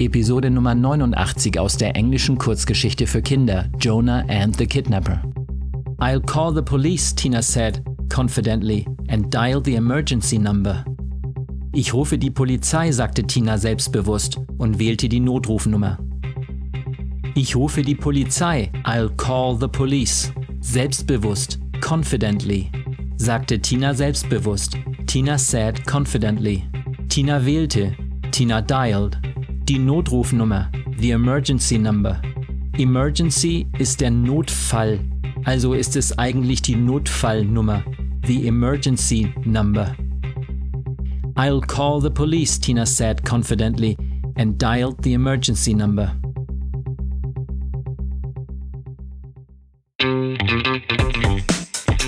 Episode Nummer 89 aus der englischen Kurzgeschichte für Kinder Jonah and the Kidnapper. I'll call the police, Tina said, confidently, and dial the emergency number. Ich rufe die Polizei, sagte Tina selbstbewusst und wählte die Notrufnummer. Ich rufe die Polizei, I'll call the police. Selbstbewusst, confidently, sagte Tina selbstbewusst. Tina said confidently. Tina wählte, Tina dialed. Die Notrufnummer, the emergency number. Emergency ist der Notfall also ist es eigentlich die Notfallnummer, the emergency number. I'll call the police, Tina said confidently and dialed the emergency number.